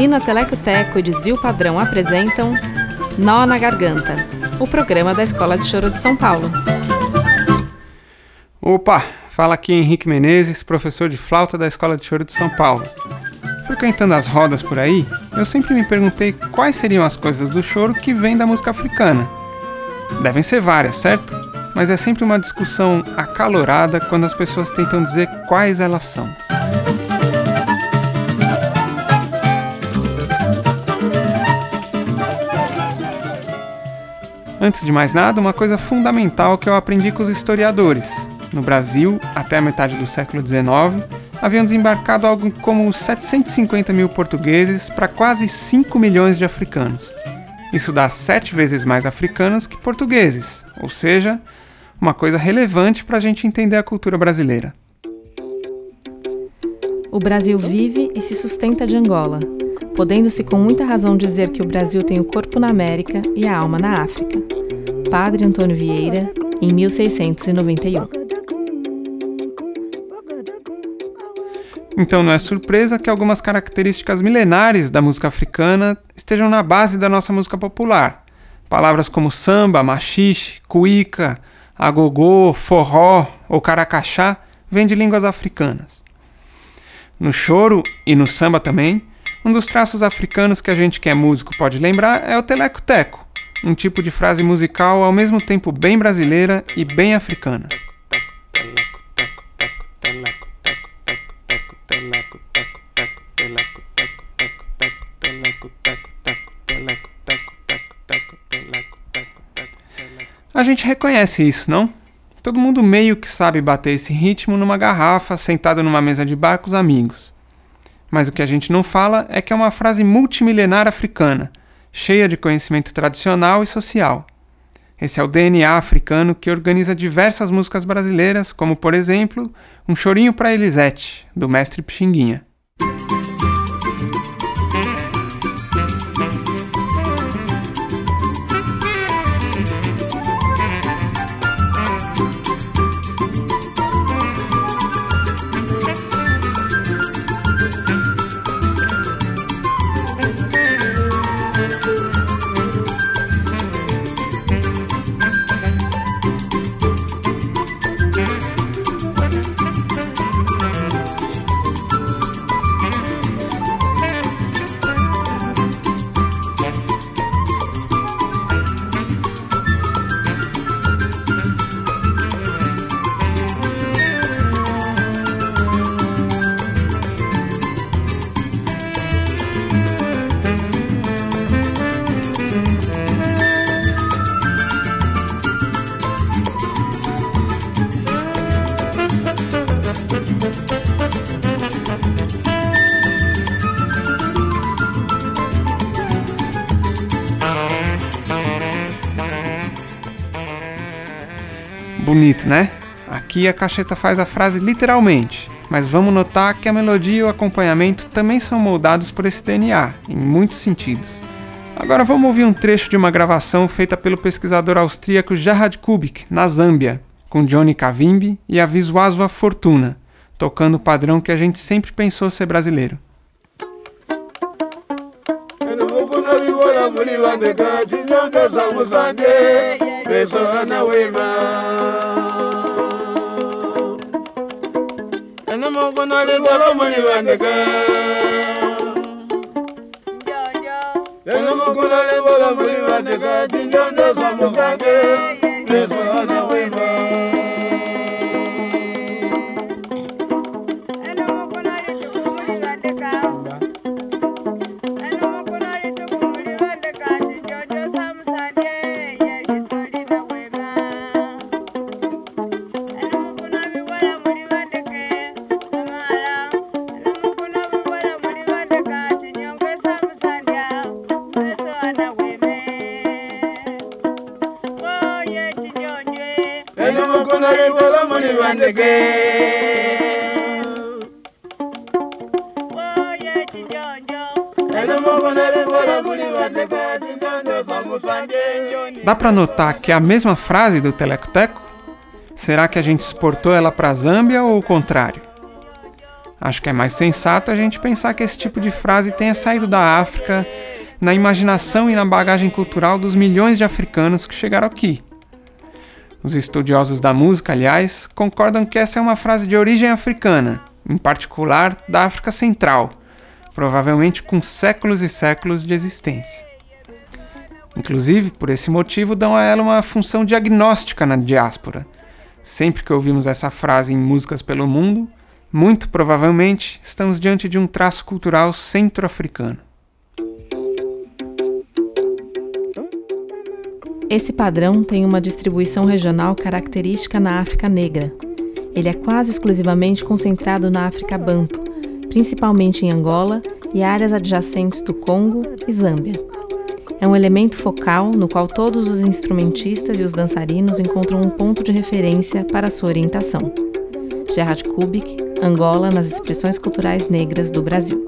Usina Teleco Teco e Desvio Padrão apresentam Nó na Garganta, o programa da Escola de Choro de São Paulo. Opa, fala aqui Henrique Menezes, professor de flauta da Escola de Choro de São Paulo. Frequentando as rodas por aí, eu sempre me perguntei quais seriam as coisas do choro que vêm da música africana. Devem ser várias, certo? Mas é sempre uma discussão acalorada quando as pessoas tentam dizer quais elas são. Antes de mais nada, uma coisa fundamental que eu aprendi com os historiadores. No Brasil, até a metade do século XIX, haviam desembarcado algo como 750 mil portugueses para quase 5 milhões de africanos. Isso dá sete vezes mais africanos que portugueses, ou seja, uma coisa relevante para a gente entender a cultura brasileira. O Brasil vive e se sustenta de Angola, podendo-se com muita razão dizer que o Brasil tem o corpo na América e a alma na África. Padre Antônio Vieira, em 1691. Então não é surpresa que algumas características milenares da música africana estejam na base da nossa música popular. Palavras como samba, machixe, cuíca, agogô, forró ou caracachá vêm de línguas africanas. No choro e no samba também, um dos traços africanos que a gente que é músico pode lembrar é o teleco-teco, um tipo de frase musical ao mesmo tempo bem brasileira e bem africana. A gente reconhece isso, não? Todo mundo meio que sabe bater esse ritmo numa garrafa, sentado numa mesa de bar com os amigos. Mas o que a gente não fala é que é uma frase multimilenar africana, cheia de conhecimento tradicional e social. Esse é o DNA africano que organiza diversas músicas brasileiras, como por exemplo, Um Chorinho para Elisete, do mestre Pixinguinha. Bonito, né? Aqui a cacheta faz a frase literalmente, mas vamos notar que a melodia e o acompanhamento também são moldados por esse DNA, em muitos sentidos. Agora vamos ouvir um trecho de uma gravação feita pelo pesquisador austríaco Gerhard Kubik, na Zâmbia, com Johnny Cavimbi e a Visuazua Fortuna, tocando o padrão que a gente sempre pensou ser brasileiro. wefana wema. Ene mukono alidako muli vandeka ene mukono alidako muli vandeka cinjanja samuka Dá para notar que é a mesma frase do Teleco-Teco? Será que a gente exportou ela para a Zâmbia ou o contrário? Acho que é mais sensato a gente pensar que esse tipo de frase tenha saído da África na imaginação e na bagagem cultural dos milhões de africanos que chegaram aqui. Os estudiosos da música, aliás, concordam que essa é uma frase de origem africana, em particular da África Central, provavelmente com séculos e séculos de existência. Inclusive, por esse motivo, dão a ela uma função diagnóstica na diáspora. Sempre que ouvimos essa frase em músicas pelo mundo, muito provavelmente estamos diante de um traço cultural centro-africano. Esse padrão tem uma distribuição regional característica na África Negra. Ele é quase exclusivamente concentrado na África Banto, principalmente em Angola e áreas adjacentes do Congo e Zâmbia. É um elemento focal no qual todos os instrumentistas e os dançarinos encontram um ponto de referência para sua orientação. Gerard Kubik, Angola nas expressões culturais negras do Brasil.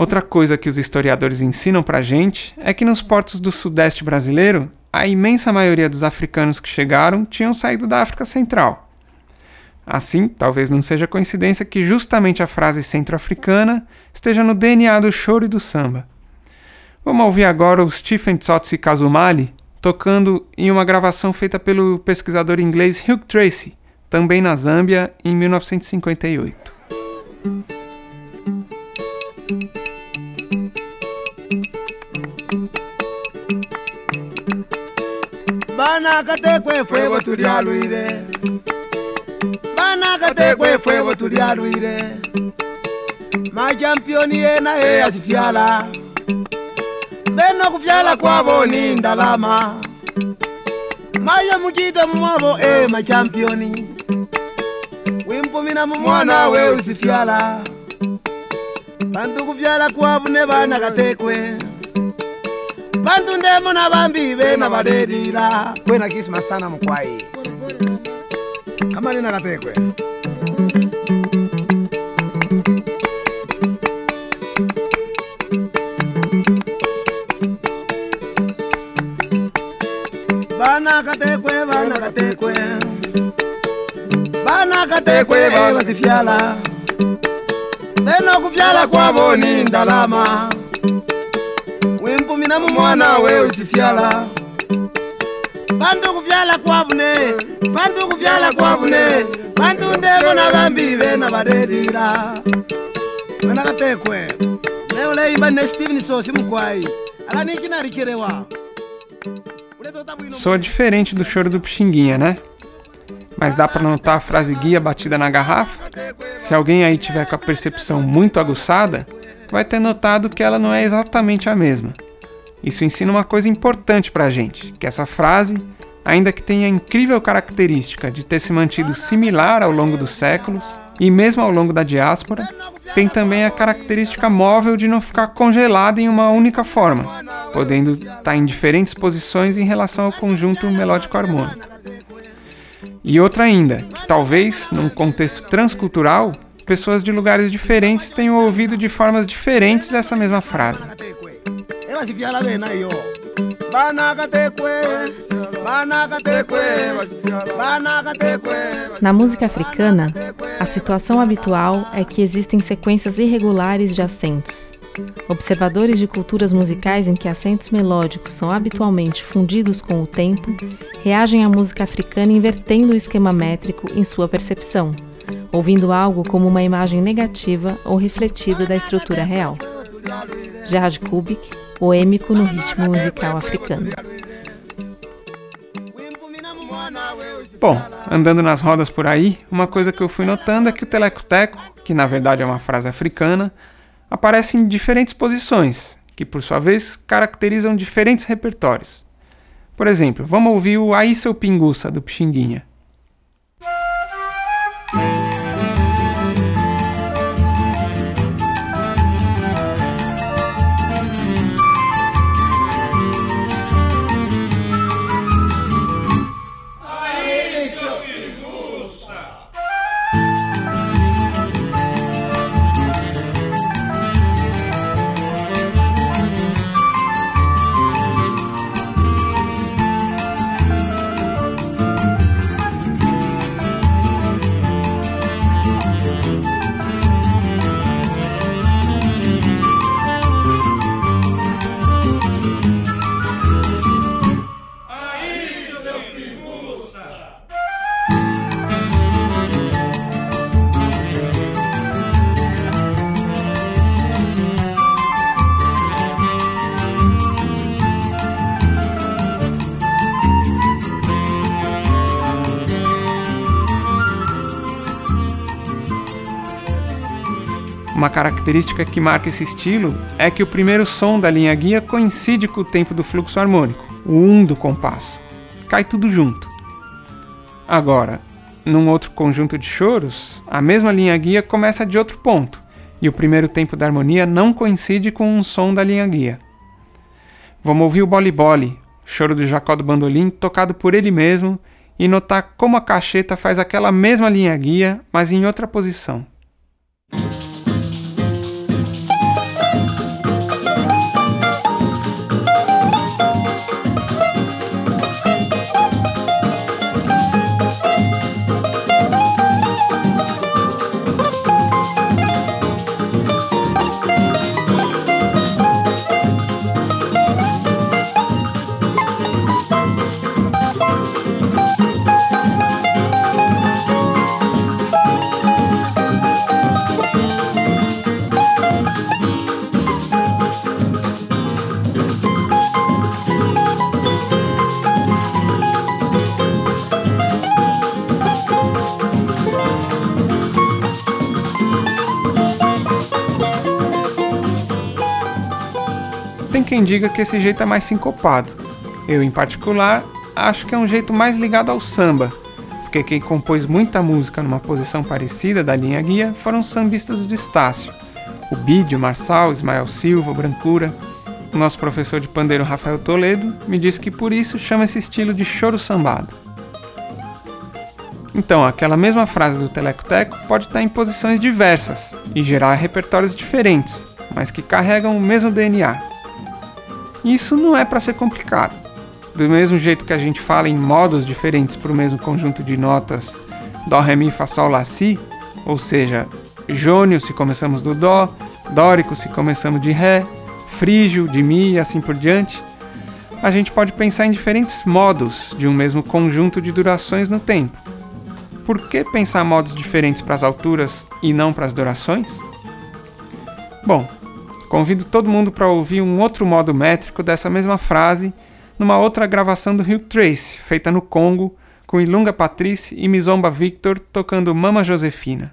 Outra coisa que os historiadores ensinam pra gente é que nos portos do sudeste brasileiro, a imensa maioria dos africanos que chegaram tinham saído da África Central. Assim, talvez não seja coincidência que justamente a frase centro-africana esteja no DNA do choro e do samba. Vamos ouvir agora o Stephen Tsotsi Kazumali tocando em uma gravação feita pelo pesquisador inglês Hugh Tracy, também na Zâmbia, em 1958. Bana katekwe fwebo tulyalwile bana katekwe fwebo tulyalwile machampioni yena ye beno kufyala kwabo ni ndalama. Mayo mukita mumwabo e machampioni wimpumina mumwana we usifyala bantu kufyala kwabu ne bana katekwe bantu ndemo na bambi bena badedila. kwena kisima sana mkwai. Kama nina katekwe. Bana katekwe bana katekwe. bana katekwe batifyala bena kufyala kwabo ni ndalama wimpumina mumwana we usifyala bantu kufyala kwabune bantu kufyala kwabune bantu ndemo na badedila wena katekwe leo ne steven sosi mkwai alanikinarikerewa Soa diferente do choro do Pixinguinha, né? Mas dá para notar a frase guia batida na garrafa? Se alguém aí tiver com a percepção muito aguçada, vai ter notado que ela não é exatamente a mesma. Isso ensina uma coisa importante pra gente, que essa frase, ainda que tenha a incrível característica de ter se mantido similar ao longo dos séculos, e mesmo ao longo da diáspora, tem também a característica móvel de não ficar congelada em uma única forma, podendo estar em diferentes posições em relação ao conjunto melódico harmônico. E outra ainda, que talvez, num contexto transcultural, pessoas de lugares diferentes tenham ouvido de formas diferentes essa mesma frase. Na música africana, a situação habitual é que existem sequências irregulares de acentos. Observadores de culturas musicais em que acentos melódicos são habitualmente fundidos com o tempo reagem à música africana invertendo o esquema métrico em sua percepção, ouvindo algo como uma imagem negativa ou refletida da estrutura real. Gerard Kubik, poêmico no ritmo musical africano. Bom, andando nas rodas por aí, uma coisa que eu fui notando é que o teleco-teco, que na verdade é uma frase africana, aparece em diferentes posições, que por sua vez caracterizam diferentes repertórios. Por exemplo, vamos ouvir o Aí Seu Pinguça, do Pixinguinha. Uma característica que marca esse estilo é que o primeiro som da linha guia coincide com o tempo do fluxo harmônico, o 1 um do compasso. Cai tudo junto. Agora, num outro conjunto de choros, a mesma linha guia começa de outro ponto, e o primeiro tempo da harmonia não coincide com um som da linha guia. Vamos ouvir o Boli Boli, choro do Jacó do Bandolim, tocado por ele mesmo, e notar como a cacheta faz aquela mesma linha guia, mas em outra posição. Quem diga que esse jeito é mais sincopado. Eu, em particular, acho que é um jeito mais ligado ao samba, porque quem compôs muita música numa posição parecida da linha guia foram sambistas do Estácio. O Bídio, Marçal, Ismael Silva, Brancura. O nosso professor de pandeiro Rafael Toledo me disse que por isso chama esse estilo de choro sambado. Então, aquela mesma frase do Teleco-Teco pode estar em posições diversas e gerar repertórios diferentes, mas que carregam o mesmo DNA. Isso não é para ser complicado. Do mesmo jeito que a gente fala em modos diferentes para o mesmo conjunto de notas Dó, Ré, Mi, Fá, Sol, Lá, Si, ou seja, jônio se começamos do Dó, dórico se começamos de Ré, frígio de Mi e assim por diante, a gente pode pensar em diferentes modos de um mesmo conjunto de durações no tempo. Por que pensar modos diferentes para as alturas e não para as durações? Bom, Convido todo mundo para ouvir um outro modo métrico dessa mesma frase numa outra gravação do Hugh Trace, feita no Congo, com Ilunga Patrice e Mizomba Victor tocando Mama Josefina.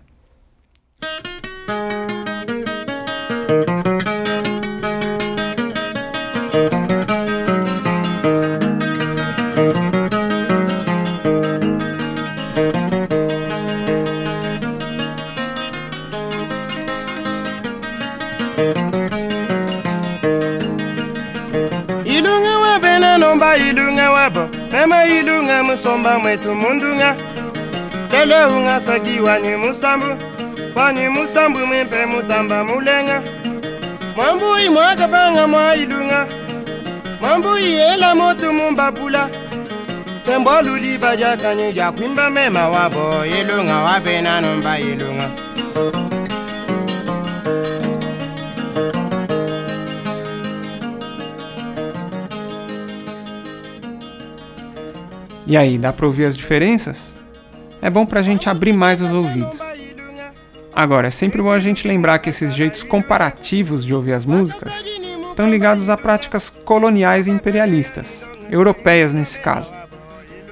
musomba mwetu mundunga. Lele ung'asakiwa ni musambu kwani musambu mwimpe mutamba mulenga. Mwambuyi mwakapanga mwailunga mwambuyi ela motu mumbapula sembo luliba lyakanyi lyakwimba mema wabo yelunga wapenanumba yelunga E aí, dá para ouvir as diferenças? É bom para a gente abrir mais os ouvidos. Agora, é sempre bom a gente lembrar que esses jeitos comparativos de ouvir as músicas estão ligados a práticas coloniais e imperialistas, europeias nesse caso,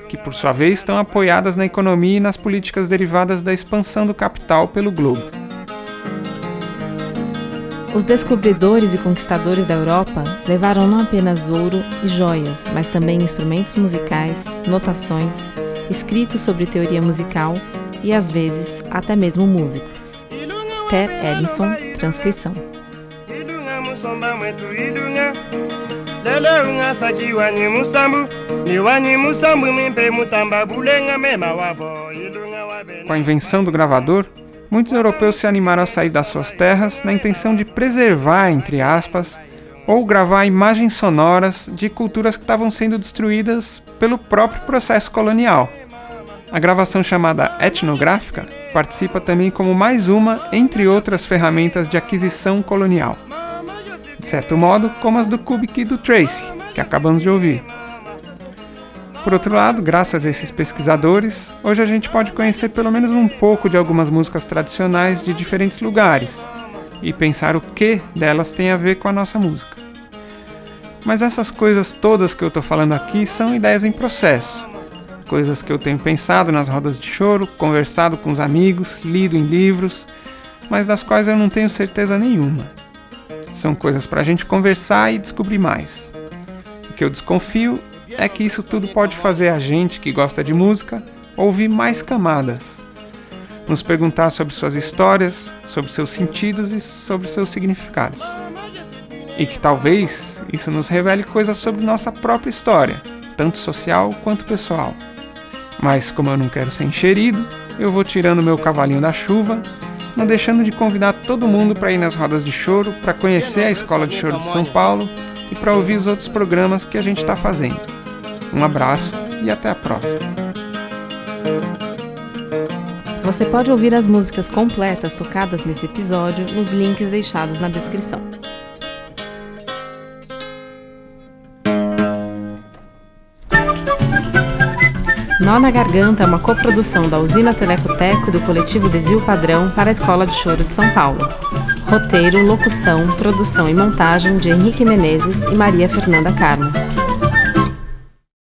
que por sua vez estão apoiadas na economia e nas políticas derivadas da expansão do capital pelo globo. Os descobridores e conquistadores da Europa levaram não apenas ouro e joias, mas também instrumentos musicais, notações, escritos sobre teoria musical e, às vezes, até mesmo músicos. Ter Ellison, transcrição. Com a invenção do gravador, muitos europeus se animaram a sair das suas terras na intenção de preservar, entre aspas, ou gravar imagens sonoras de culturas que estavam sendo destruídas pelo próprio processo colonial. A gravação chamada etnográfica participa também como mais uma entre outras ferramentas de aquisição colonial. De certo modo, como as do Kubik e do Tracy, que acabamos de ouvir. Por outro lado, graças a esses pesquisadores, hoje a gente pode conhecer pelo menos um pouco de algumas músicas tradicionais de diferentes lugares e pensar o que delas tem a ver com a nossa música. Mas essas coisas todas que eu estou falando aqui são ideias em processo, coisas que eu tenho pensado nas rodas de choro, conversado com os amigos, lido em livros, mas das quais eu não tenho certeza nenhuma. São coisas para a gente conversar e descobrir mais. O que eu desconfio é que isso tudo pode fazer a gente que gosta de música ouvir mais camadas, nos perguntar sobre suas histórias, sobre seus sentidos e sobre seus significados. E que talvez isso nos revele coisas sobre nossa própria história, tanto social quanto pessoal. Mas como eu não quero ser encherido, eu vou tirando meu cavalinho da chuva, não deixando de convidar todo mundo para ir nas rodas de choro, para conhecer a Escola de Choro de São Paulo e para ouvir os outros programas que a gente está fazendo. Um abraço e até a próxima. Você pode ouvir as músicas completas tocadas nesse episódio nos links deixados na descrição. Nó na Garganta é uma coprodução da Usina Telecoteco e do coletivo Desvio Padrão para a Escola de Choro de São Paulo. Roteiro, locução, produção e montagem de Henrique Menezes e Maria Fernanda Carmo.